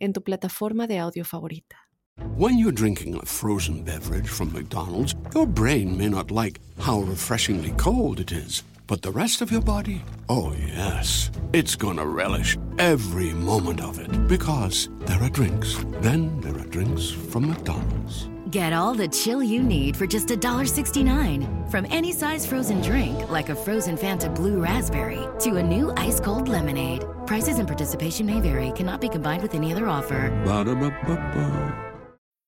en tu plataforma de audio favorita. When you're drinking a frozen beverage from McDonald's, your brain may not like how refreshingly cold it is. But the rest of your body? Oh, yes. It's gonna relish every moment of it. Because there are drinks. Then there are drinks from McDonald's. Get all the chill you need for just $1.69. From any size frozen drink, like a frozen Fanta Blue Raspberry, to a new ice cold lemonade. Prices and participation may vary, cannot be combined with any other offer. Ba-da-ba-ba-ba.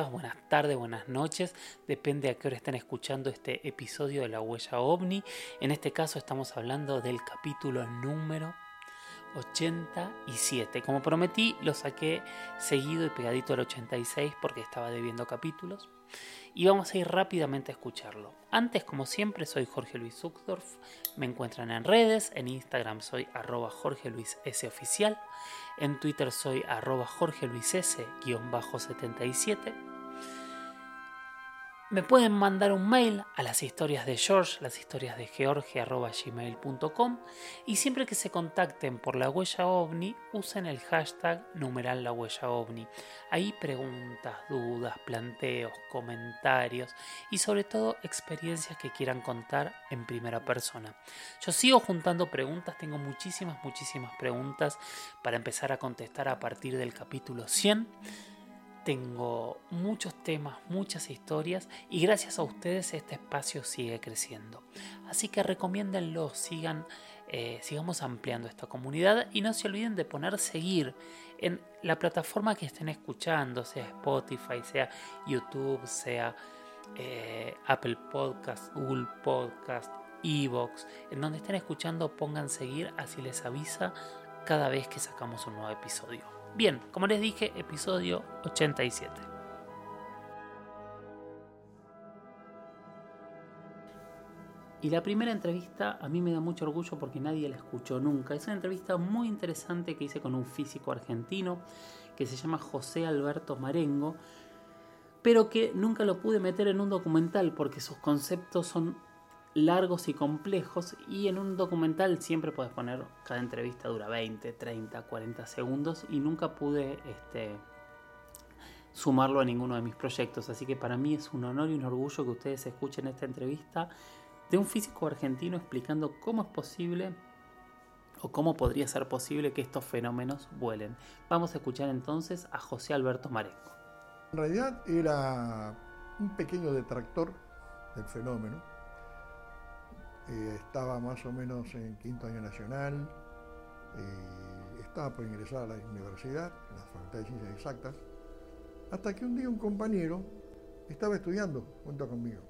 Buenas tardes, buenas noches, depende a qué hora estén escuchando este episodio de La Huella OVNI. En este caso estamos hablando del capítulo número 87. Como prometí, lo saqué seguido y pegadito al 86 porque estaba debiendo capítulos. Y vamos a ir rápidamente a escucharlo. Antes, como siempre, soy Jorge Luis Zuckdorf. Me encuentran en redes. En Instagram soy arroba Jorge Luis S oficial. En Twitter soy arroba Jorge Luis S-77. Me pueden mandar un mail a las historias de George, las historias de George arroba gmail.com y siempre que se contacten por la huella ovni usen el hashtag numeral la. Ahí preguntas, dudas, planteos, comentarios y sobre todo experiencias que quieran contar en primera persona. Yo sigo juntando preguntas, tengo muchísimas, muchísimas preguntas para empezar a contestar a partir del capítulo 100 tengo muchos temas, muchas historias y gracias a ustedes este espacio sigue creciendo. Así que recomiéndenlo, sigan, eh, sigamos ampliando esta comunidad y no se olviden de poner seguir en la plataforma que estén escuchando, sea Spotify, sea YouTube, sea eh, Apple Podcast, Google Podcast, Evox, en donde estén escuchando pongan seguir, así les avisa cada vez que sacamos un nuevo episodio. Bien, como les dije, episodio 87. Y la primera entrevista a mí me da mucho orgullo porque nadie la escuchó nunca. Es una entrevista muy interesante que hice con un físico argentino que se llama José Alberto Marengo, pero que nunca lo pude meter en un documental porque sus conceptos son largos y complejos y en un documental siempre puedes poner cada entrevista dura 20, 30, 40 segundos y nunca pude este, sumarlo a ninguno de mis proyectos así que para mí es un honor y un orgullo que ustedes escuchen esta entrevista de un físico argentino explicando cómo es posible o cómo podría ser posible que estos fenómenos vuelen. Vamos a escuchar entonces a José Alberto Marengo. En realidad era un pequeño detractor del fenómeno eh, estaba más o menos en quinto año nacional, eh, estaba por ingresar a la universidad, en la Facultad de Ciencias Exactas, hasta que un día un compañero estaba estudiando junto conmigo,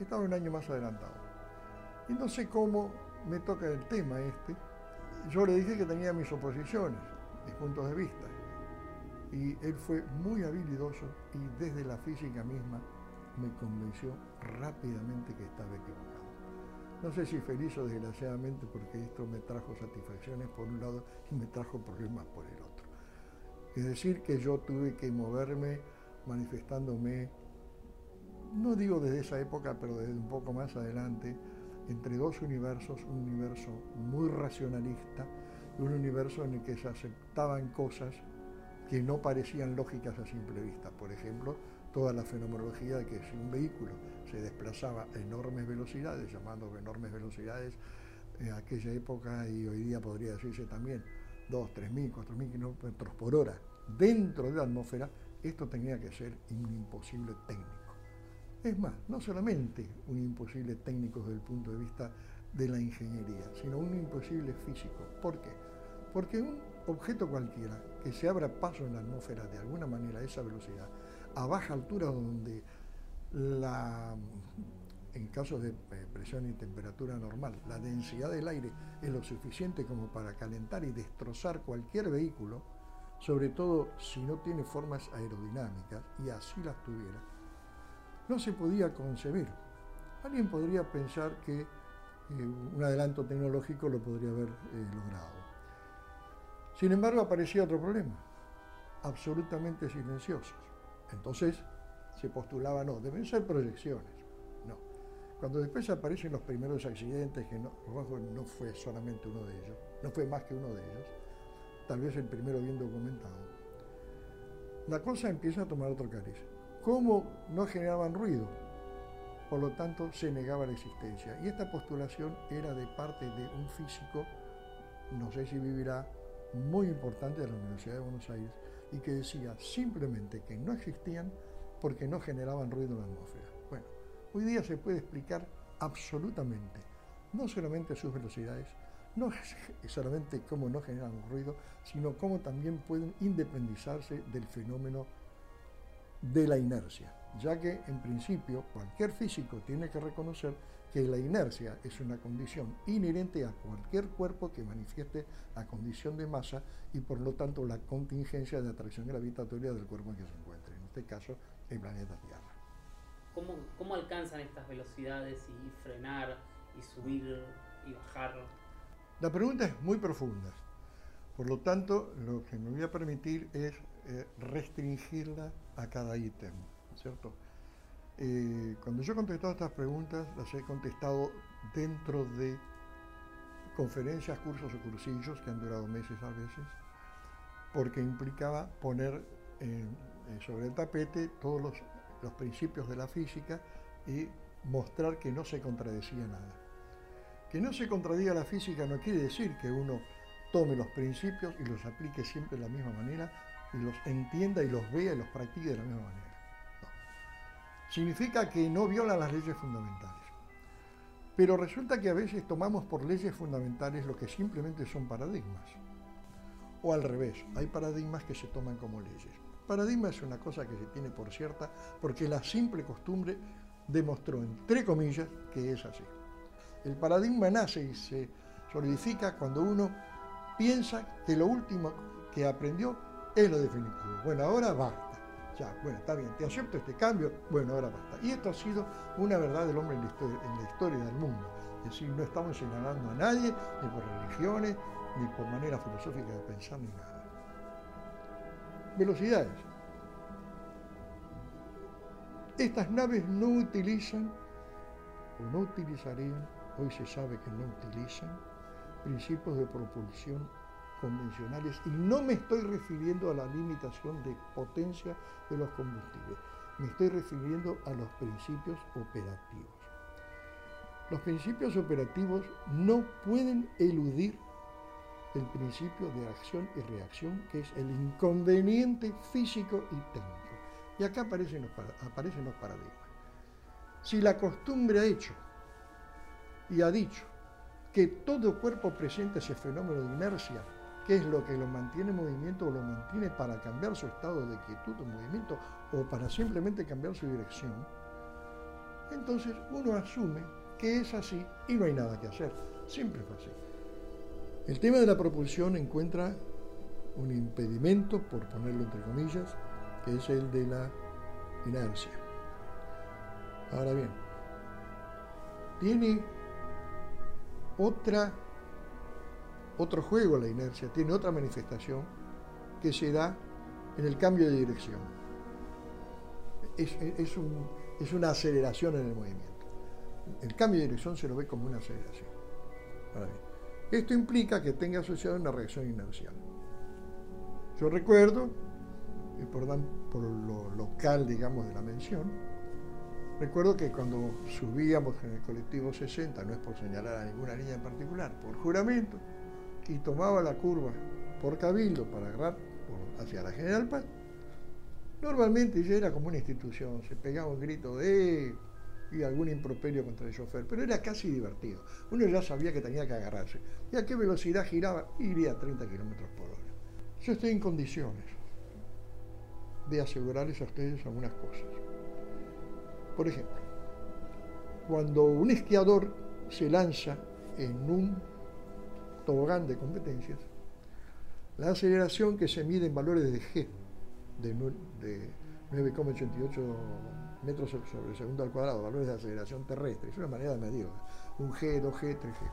estaba un año más adelantado. Y no sé cómo me toca el tema este, yo le dije que tenía mis oposiciones, mis puntos de vista, y él fue muy habilidoso y desde la física misma me convenció rápidamente que estaba equivocado. No sé si feliz o desgraciadamente porque esto me trajo satisfacciones por un lado y me trajo problemas por el otro. Es decir, que yo tuve que moverme manifestándome, no digo desde esa época, pero desde un poco más adelante, entre dos universos, un universo muy racionalista y un universo en el que se aceptaban cosas que no parecían lógicas a simple vista. Por ejemplo, toda la fenomenología de que si un vehículo se desplazaba a enormes velocidades, llamando enormes velocidades en aquella época y hoy día podría decirse también 2, 3.000, 4.000 kilómetros por hora dentro de la atmósfera, esto tenía que ser un imposible técnico. Es más, no solamente un imposible técnico desde el punto de vista de la ingeniería, sino un imposible físico. ¿Por qué? Porque un objeto cualquiera que se abra paso en la atmósfera de alguna manera a esa velocidad, a baja altura donde la, en casos de eh, presión y temperatura normal, la densidad del aire es lo suficiente como para calentar y destrozar cualquier vehículo, sobre todo si no tiene formas aerodinámicas, y así las tuviera, no se podía concebir. Alguien podría pensar que eh, un adelanto tecnológico lo podría haber eh, logrado. Sin embargo, aparecía otro problema, absolutamente silenciosos. Entonces se postulaba, no, deben ser proyecciones. No. Cuando después aparecen los primeros accidentes, que no, no fue solamente uno de ellos, no fue más que uno de ellos, tal vez el primero bien documentado, la cosa empieza a tomar otro cariz. ¿Cómo no generaban ruido? Por lo tanto, se negaba la existencia. Y esta postulación era de parte de un físico, no sé si vivirá, muy importante de la Universidad de Buenos Aires y que decía simplemente que no existían porque no generaban ruido en la atmósfera. Bueno, hoy día se puede explicar absolutamente, no solamente sus velocidades, no solamente cómo no generan ruido, sino cómo también pueden independizarse del fenómeno de la inercia, ya que en principio cualquier físico tiene que reconocer que la inercia es una condición inherente a cualquier cuerpo que manifieste la condición de masa y por lo tanto la contingencia de atracción gravitatoria del cuerpo en que se encuentre, en este caso el planeta Tierra. ¿Cómo, cómo alcanzan estas velocidades y frenar y subir y bajar? La pregunta es muy profunda, por lo tanto lo que me voy a permitir es eh, restringirla a cada ítem, ¿cierto? Eh, cuando yo he contestado estas preguntas, las he contestado dentro de conferencias, cursos o cursillos que han durado meses a veces, porque implicaba poner sobre el tapete todos los principios de la física y mostrar que no se contradecía nada. Que no se contradiga la física no quiere decir que uno tome los principios y los aplique siempre de la misma manera y los entienda y los vea y los practique de la misma manera significa que no viola las leyes fundamentales. Pero resulta que a veces tomamos por leyes fundamentales lo que simplemente son paradigmas. O al revés, hay paradigmas que se toman como leyes. Paradigma es una cosa que se tiene por cierta porque la simple costumbre demostró, entre comillas, que es así. El paradigma nace y se solidifica cuando uno piensa que lo último que aprendió es lo definitivo. Bueno, ahora va. Ya, bueno, está bien, te acepto este cambio, bueno, ahora basta. Y esto ha sido una verdad del hombre en la, historia, del mundo. Es decir, no estamos señalando a nadie, ni por religiones, ni por manera filosófica de pensar, ni nada. Velocidades. Estas naves no utilizan, o no utilizarían, hoy se sabe que no utilizan, principios de propulsión convencionales y no me estoy refiriendo a la limitación de potencia de los combustibles, me estoy refiriendo a los principios operativos. Los principios operativos no pueden eludir el principio de acción y reacción, que es el inconveniente físico y técnico. Y acá aparecen los, aparecen los paradigmas. Si la costumbre ha hecho y ha dicho que todo cuerpo presenta ese fenómeno de inercia qué es lo que lo mantiene en movimiento o lo mantiene para cambiar su estado de quietud o movimiento o para simplemente cambiar su dirección, entonces uno asume que es así y no hay nada que hacer. Siempre fue así. El tema de la propulsión encuentra un impedimento, por ponerlo entre comillas, que es el de la inercia. Ahora bien, tiene otra otro juego la inercia, tiene otra manifestación que se da en el cambio de dirección. Es, una aceleración en el movimiento. El cambio de dirección se lo ve como una aceleración. esto implica que tenga asociado una reacción inercial. Yo recuerdo, por, por lo local, digamos, de la mención, Recuerdo que cuando subíamos en el colectivo 60, no es por señalar a ninguna niña en particular, por juramento, y tomaba la curva por Cabildo para agarrar hacia la General Paz, normalmente ya era como una institución, se pegaba un grito de y algún improperio contra el chofer, pero era casi divertido. Uno ya sabía que tenía que agarrarse. ¿Y a qué velocidad giraba? Iría a 30 kilómetros por hora. Yo estoy en condiciones de asegurarles a ustedes algunas cosas. Por ejemplo, cuando un esquiador se lanza en un tobogán de competencias, la aceleración que se mide en valores de G, de, 9,88 metros sobre el segundo al cuadrado, valores de aceleración terrestre, es una manera de medirla, un G, 2G, 3G.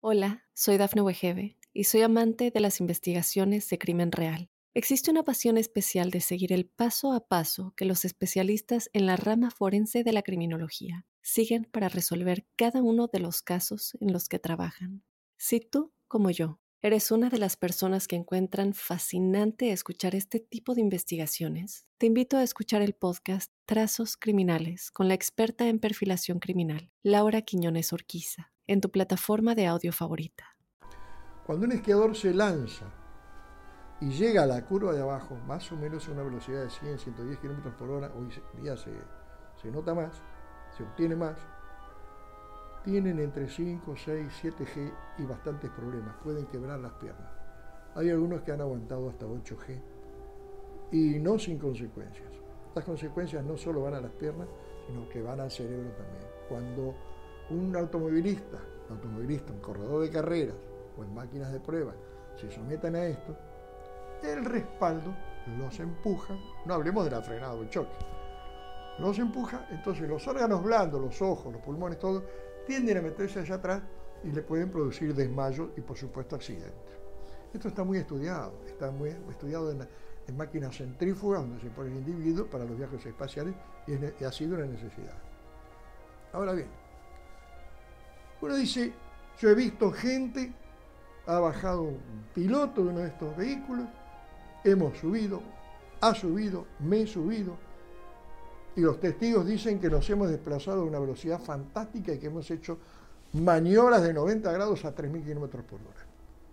Hola, soy Dafne Wegebe y soy amante de las investigaciones de crimen real. Existe una pasión especial de seguir el paso a paso que los especialistas en la rama forense de la criminología siguen para resolver cada uno de los casos en los que trabajan. Si tú, como yo, eres una de las personas que encuentran fascinante escuchar este tipo de investigaciones, te invito a escuchar el podcast Trazos Criminales con la experta en perfilación criminal, Laura Quiñones Orquiza, en tu plataforma de audio favorita. Cuando un esquiador se lanza y llega a la curva de abajo, más o menos a una velocidad de 100, 110 kilómetros por hora, hoy día se nota más, se obtiene más, tienen entre 5, 6, 7G y bastantes problemas, pueden quebrar las piernas. Hay algunos que han aguantado hasta 8G y no sin consecuencias. Las consecuencias no solo van a las piernas, sino que van al cerebro también. Cuando un automovilista, un automovilista, un corredor de carreras o en máquinas de prueba se someten a esto, el respaldo los empuja, no hablemos de la frenada o el choque, los empuja, entonces los órganos blandos, los ojos, los pulmones, todo, tienden a meterse allá atrás y le pueden producir desmayo y por supuesto accidentes. Esto está muy estudiado, está muy estudiado en, máquinas centrífugas donde se pone el individuo para los viajes espaciales y, ha sido una necesidad. Ahora bien, uno dice, yo he visto gente, ha bajado un piloto de uno de estos vehículos, hemos subido, ha subido, me he subido, y los testigos dicen que nos hemos desplazado a una velocidad fantástica y que hemos hecho maniobras de 90 grados a 3.000 kilómetros por hora.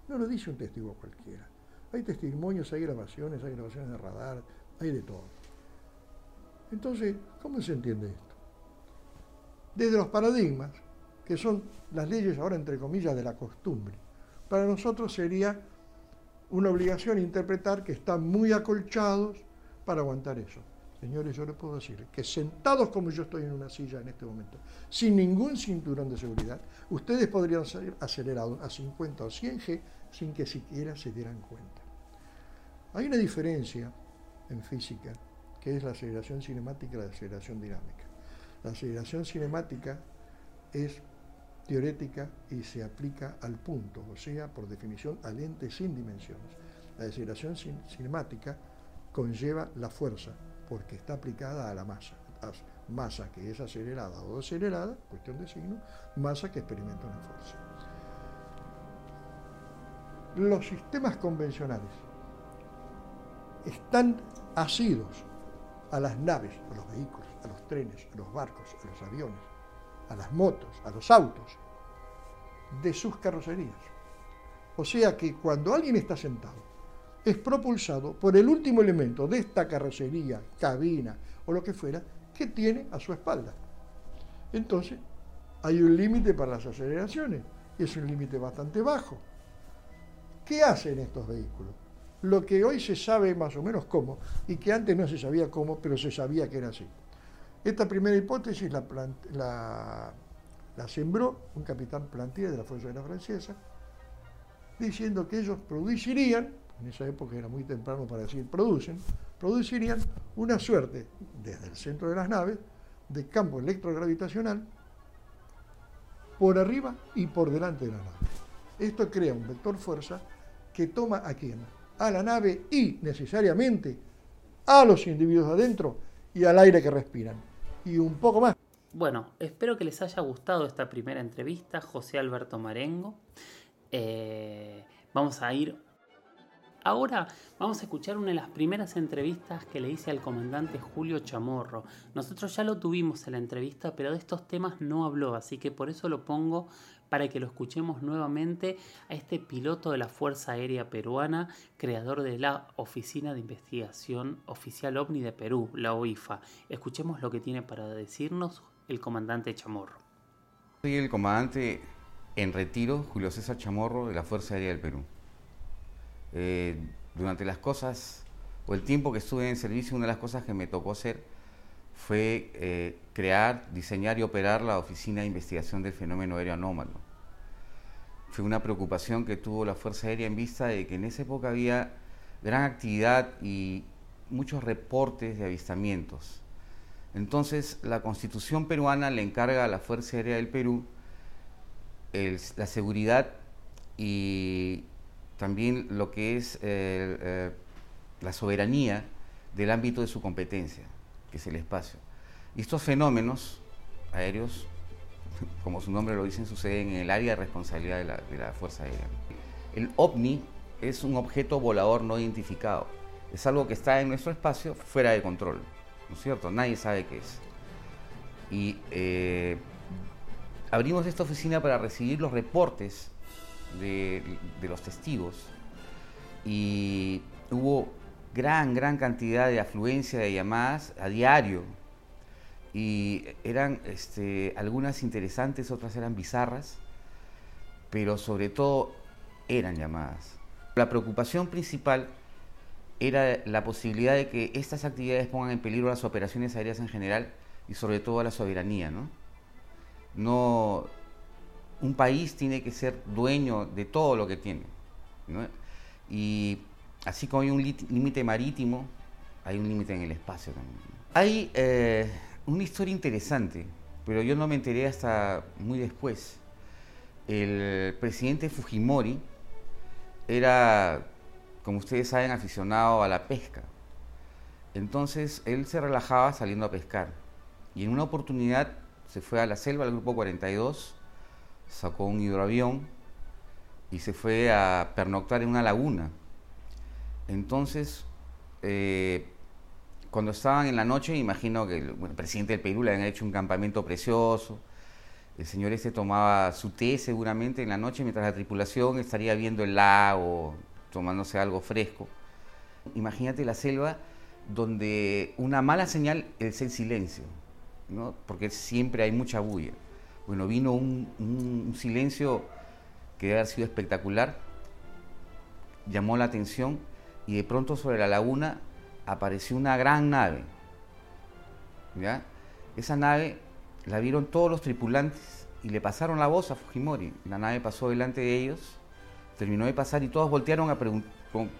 No lo dice un testigo cualquiera. Hay testimonios, hay grabaciones, hay grabaciones de radar, hay de todo. Entonces, ¿cómo se entiende esto? Desde los paradigmas, que son las leyes ahora entre comillas de la costumbre, para nosotros sería una obligación interpretar que están muy acolchados para aguantar eso. Señores, yo les puedo decir que sentados como yo estoy en una silla en este momento, sin ningún cinturón de seguridad, ustedes podrían ser acelerados a 50 o 100 G sin que siquiera se dieran cuenta. Hay una diferencia en física, que es la aceleración cinemática y la aceleración dinámica. La aceleración cinemática es teorética y se aplica al punto, o sea, por definición, al ente sin dimensiones. La aceleración cinemática conlleva la fuerza, porque está aplicada a la masa. Masa que es acelerada o acelerada, cuestión de signo, masa que experimenta una fuerza. Los sistemas convencionales están asidos a las naves, a los vehículos, a los trenes, a los barcos, a los aviones, a las motos, a los autos, de sus carrocerías. O sea que cuando alguien está sentado es propulsado por el último elemento de esta carrocería, cabina o lo que fuera, que tiene a su espalda. Entonces, hay un límite para las aceleraciones, y es un límite bastante bajo. ¿Qué hacen estos vehículos? Lo que hoy se sabe más o menos cómo, y que antes no se sabía cómo, pero se sabía que era así. Esta primera hipótesis la, sembró un capitán Plantier de la Fuerza Aérea Francesa, diciendo que ellos producirían en esa época era muy temprano para decir producen, producirían una suerte, desde el centro de las naves, de campo electrogravitacional por arriba y por delante de la nave. Esto crea un vector fuerza que toma a quién? A la nave y necesariamente a los individuos adentro y al aire que respiran. Y un poco más. Bueno, espero que les haya gustado esta primera entrevista, José Alberto Marengo. Eh, vamos a ir Ahora vamos a escuchar una de las primeras entrevistas que le hice al comandante Julio Chamorro. Nosotros ya lo tuvimos en la entrevista, pero de estos temas no habló, así que por eso lo pongo para que lo escuchemos nuevamente a este piloto de la Fuerza Aérea Peruana, creador de la Oficina de Investigación Oficial OVNI de Perú, la OIFA. Escuchemos lo que tiene para decirnos el comandante Chamorro. Soy el comandante en retiro, Julio César Chamorro, de la Fuerza Aérea del Perú. Eh, durante las cosas, o el tiempo que estuve en servicio, una de las cosas que me tocó hacer fue eh, crear, diseñar y operar la Oficina de Investigación del Fenómeno Aéreo Anómalo. Fue una preocupación que tuvo la Fuerza Aérea en vista de que en esa época había gran actividad y muchos reportes de avistamientos. Entonces, la Constitución peruana le encarga a la Fuerza Aérea del Perú la seguridad y también lo que es eh, eh, la soberanía del ámbito de su competencia que es el espacio. Y estos fenómenos aéreos, como su nombre lo dice, suceden en el área de responsabilidad de la, Fuerza Aérea. El OVNI es un objeto volador no identificado. Es algo que está en nuestro espacio fuera de control. ¿No es cierto? Nadie sabe qué es. Y eh, abrimos esta oficina para recibir los reportes de, los testigos. Y hubo gran, gran cantidad de afluencia de llamadas a diario. Y eran este, algunas interesantes, otras eran bizarras, pero sobre todo eran llamadas. La preocupación principal era la posibilidad de que estas actividades pongan en peligro las operaciones aéreas en general y sobre todo la soberanía. ¿no? No, un país tiene que ser dueño de todo lo que tiene. Y así como hay un límite marítimo, hay un límite en el espacio también. Hay eh, una historia interesante, pero yo no me enteré hasta muy después. El presidente Fujimori era, como ustedes saben, aficionado a la pesca. Entonces él se relajaba saliendo a pescar. Y en una oportunidad se fue a la selva, al grupo 42, sacó un hidroavión y se fue a pernoctar en una laguna entonces, eh, cuando estaban en la noche, imagino que el, presidente del Perú le habían hecho un campamento precioso. El señor este tomaba su té seguramente en la noche mientras la tripulación estaría viendo el lago, tomándose algo fresco. Imagínate la selva donde una mala señal es el silencio, ¿no? porque siempre hay mucha bulla. Bueno, vino un, silencio que debe haber sido espectacular, llamó la atención y de pronto sobre la laguna apareció una gran nave. ¿ya? Esa nave la vieron todos los tripulantes y le pasaron la voz a Fujimori. La nave pasó delante de ellos, terminó de pasar y todos voltearon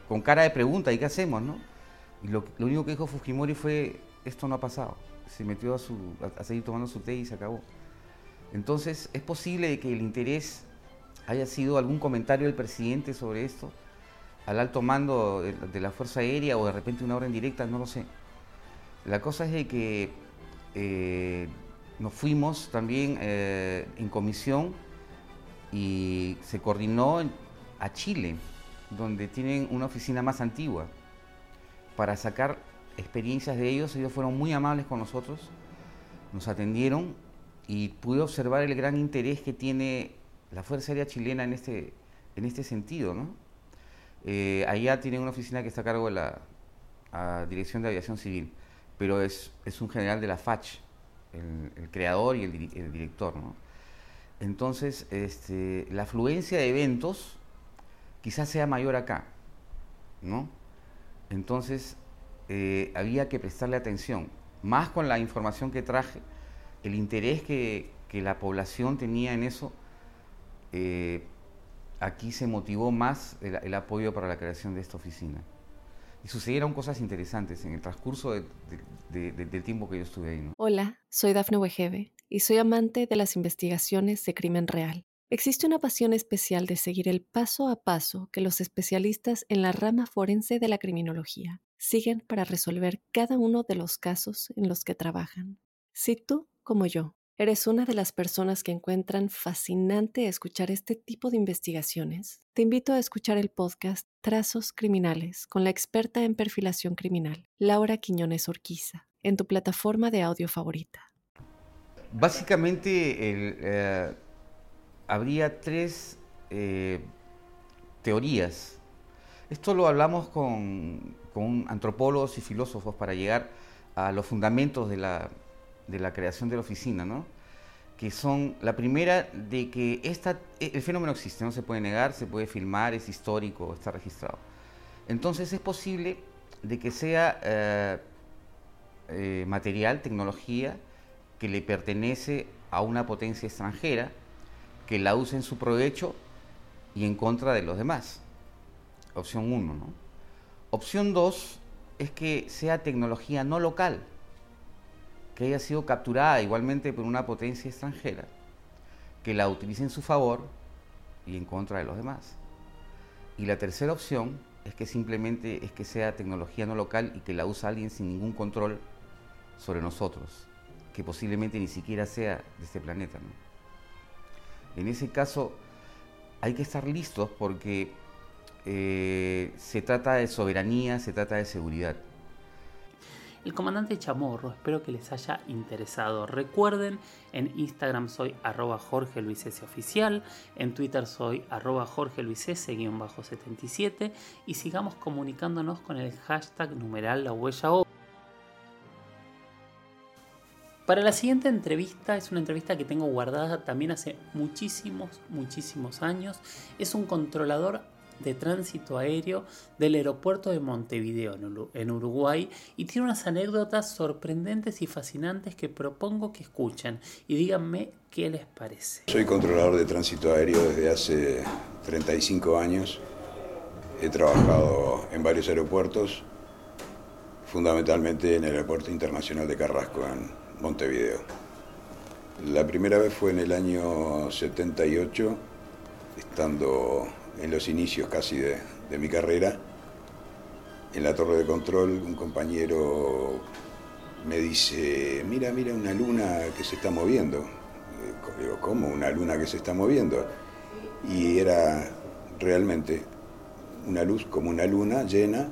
con, cara de pregunta, ¿y qué hacemos? No? Y lo, único que dijo Fujimori fue, esto no ha pasado. Se metió a, seguir tomando su té y se acabó. Entonces, ¿es posible que el interés haya sido algún comentario del presidente sobre esto? al alto mando de, la Fuerza Aérea o de repente una orden directa, no lo sé. La cosa es de que eh, nos fuimos también eh, en comisión y se coordinó a Chile, donde tienen una oficina más antigua, para sacar experiencias de ellos. Ellos fueron muy amables con nosotros, nos atendieron y pude observar el gran interés que tiene la Fuerza Aérea chilena en este, en este sentido, ¿no? Eh, allá tienen una oficina que está a cargo de la Dirección de Aviación Civil, pero es, es un general de la FACH, el, creador y el, director. Entonces, este, la afluencia de eventos quizás sea mayor acá, ¿no? Entonces, eh, había que prestarle atención, más con la información que traje, el interés que, que la población tenía en eso, eh, aquí se motivó más el, apoyo para la creación de esta oficina. Y sucedieron cosas interesantes en el transcurso del tiempo que yo estuve ahí. Hola, soy Dafne Wegebe y soy amante de las investigaciones de crimen real. Existe una pasión especial de seguir el paso a paso que los especialistas en la rama forense de la criminología siguen para resolver cada uno de los casos en los que trabajan. Si tú, como yo, ¿Eres una de las personas que encuentran fascinante escuchar este tipo de investigaciones? Te invito a escuchar el podcast Trazos Criminales con la experta en perfilación criminal, Laura Quiñones Orquiza, en tu plataforma de audio favorita. Básicamente eh, habría tres eh, teorías. Esto lo hablamos con, con antropólogos y filósofos para llegar a los fundamentos de la, de la creación de la oficina, ¿no? que son la primera de que esta, el fenómeno existe, no se puede negar, se puede filmar, es histórico, está registrado. Entonces es posible de que sea eh, eh, material, tecnología, que le pertenece a una potencia extranjera, que la use en su provecho y en contra de los demás. Opción 1, ¿no? Opción 2 es que sea tecnología no local, que haya sido capturada igualmente por una potencia extranjera, que la utilice en su favor y en contra de los demás. Y la tercera opción es que simplemente es que sea tecnología no local y que la use alguien sin ningún control sobre nosotros, que posiblemente ni siquiera sea de este planeta. En ese caso hay que estar listos porque eh, se trata de soberanía, se trata de seguridad. El comandante Chamorro, espero que les haya interesado. Recuerden, en Instagram soy arroba Jorge Luis Oficial, en Twitter soy arroba Jorge Luis 77 y sigamos comunicándonos con el hashtag numeral la huella o. Para la siguiente entrevista, es una entrevista que tengo guardada también hace muchísimos, muchísimos años. Es un controlador de tránsito aéreo del aeropuerto de Montevideo, en Uruguay, y tiene unas anécdotas sorprendentes y fascinantes que propongo que escuchen y díganme qué les parece. Soy controlador de tránsito aéreo desde hace 35 años. He trabajado en varios aeropuertos, fundamentalmente en el Aeropuerto Internacional de Carrasco, en Montevideo. La primera vez fue en el año 78, estando en los inicios casi de, mi carrera, en la torre de control, un compañero me dice, mira, mira una luna que se está moviendo. Eh, digo, ¿cómo una luna que se está moviendo? Y era realmente una luz como una luna llena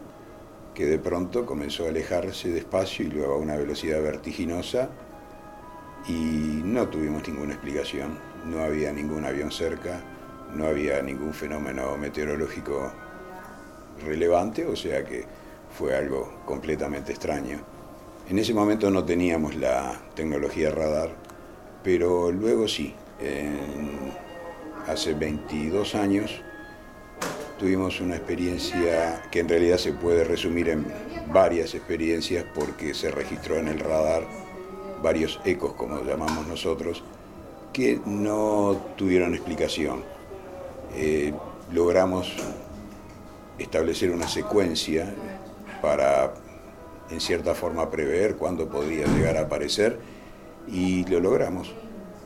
que de pronto comenzó a alejarse despacio y luego a una velocidad vertiginosa y no tuvimos ninguna explicación, no había ningún avión cerca, no había ningún fenómeno meteorológico relevante, o sea que fue algo completamente extraño. En ese momento no teníamos la tecnología radar, pero luego sí, hace 22 años tuvimos una experiencia que en realidad se puede resumir en varias experiencias porque se registró en el radar varios ecos, como llamamos nosotros, que no tuvieron explicación. Eh, logramos establecer una secuencia para, en cierta forma, prever cuándo podría llegar a aparecer y lo logramos,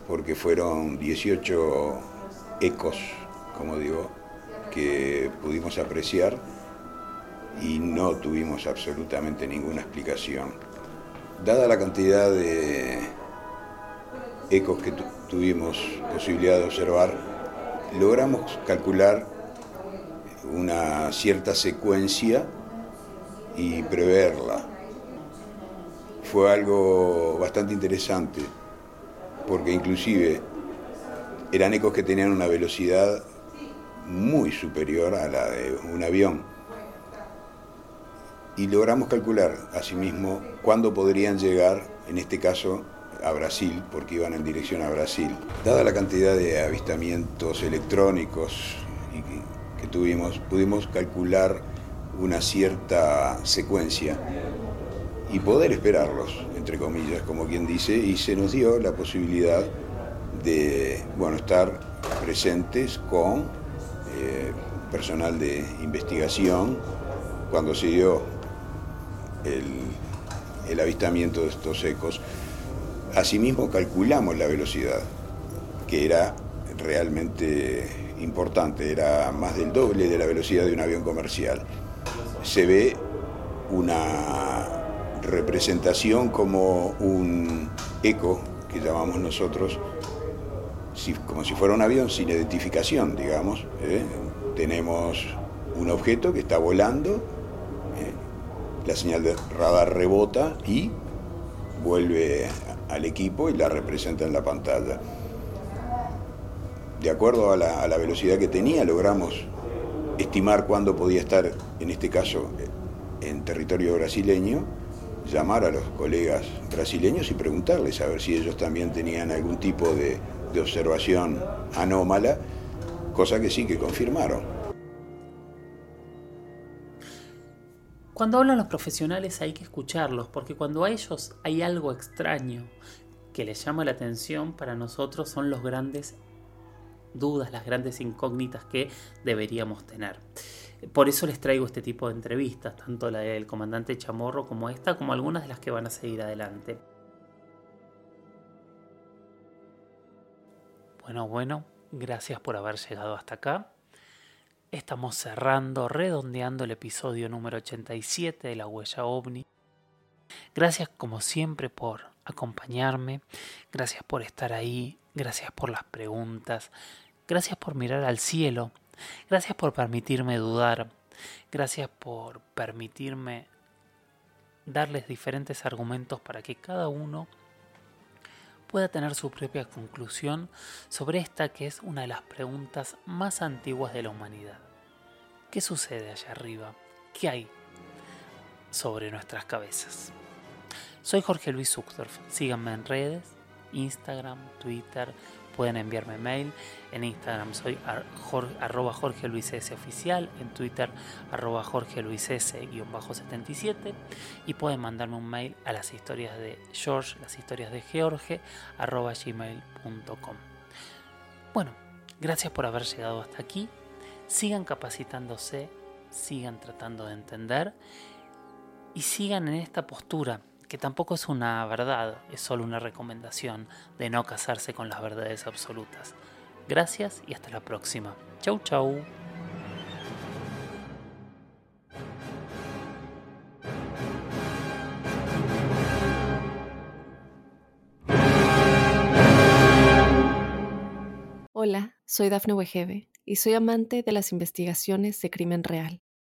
porque fueron 18 ecos, como digo, que pudimos apreciar y no tuvimos absolutamente ninguna explicación. Dada la cantidad de ecos que tuvimos posibilidad de observar, logramos calcular una cierta secuencia y preverla. Fue algo bastante interesante, porque inclusive eran ecos que tenían una velocidad muy superior a la de un avión. Y logramos calcular, asimismo, cuándo podrían llegar, en este caso, a Brasil, porque iban en dirección a Brasil. Dada la cantidad de avistamientos electrónicos que tuvimos, pudimos calcular una cierta secuencia y poder esperarlos, entre comillas, como quien dice, y se nos dio la posibilidad de bueno, estar presentes con eh, personal de investigación cuando se dio el avistamiento de estos ecos. Asimismo calculamos la velocidad, que era realmente importante, era más del doble de la velocidad de un avión comercial. Se ve una representación como un eco que llamamos nosotros como si fuera un avión sin identificación, digamos. ¿eh? Tenemos un objeto que está volando, ¿eh? la señal de radar rebota y vuelve al equipo y la representa en la pantalla. De acuerdo a la, velocidad que tenía, logramos estimar cuándo podía estar, en este caso, en territorio brasileño, llamar a los colegas brasileños y preguntarles a ver si ellos también tenían algún tipo de observación anómala, cosa que sí que confirmaron. Cuando hablan los profesionales hay que escucharlos, porque cuando a ellos hay algo extraño que les llama la atención, para nosotros son los grandes dudas, las grandes incógnitas que deberíamos tener. Por eso les traigo este tipo de entrevistas, tanto la del comandante Chamorro como esta, como algunas de las que van a seguir adelante. Bueno, bueno, gracias por haber llegado hasta acá. Estamos cerrando, redondeando el episodio número 87 de La Huella OVNI. Gracias como siempre por acompañarme, gracias por estar ahí, gracias por las preguntas, gracias por mirar al cielo, gracias por permitirme dudar, gracias por permitirme darles diferentes argumentos para que cada uno pueda tener su propia conclusión sobre esta que es una de las preguntas más antiguas de la humanidad. ¿Qué sucede allá arriba? ¿Qué hay sobre nuestras cabezas? Soy Jorge Luis Zuckdorf. Síganme en redes, Instagram, Twitter, pueden enviarme mail. En Instagram soy arroba Jorge Luis S oficial, en Twitter arroba Jorge Luis S-77 y pueden mandarme un mail a las historias de George, las historias de George arroba gmail.com. Bueno, gracias por haber llegado hasta aquí. Sigan capacitándose, sigan tratando de entender y sigan en esta postura que tampoco es una verdad, es solo una recomendación de no casarse con las verdades absolutas. Gracias y hasta la próxima. Chau chau. Hola, soy Dafne Wegebe y soy amante de las investigaciones de crimen real.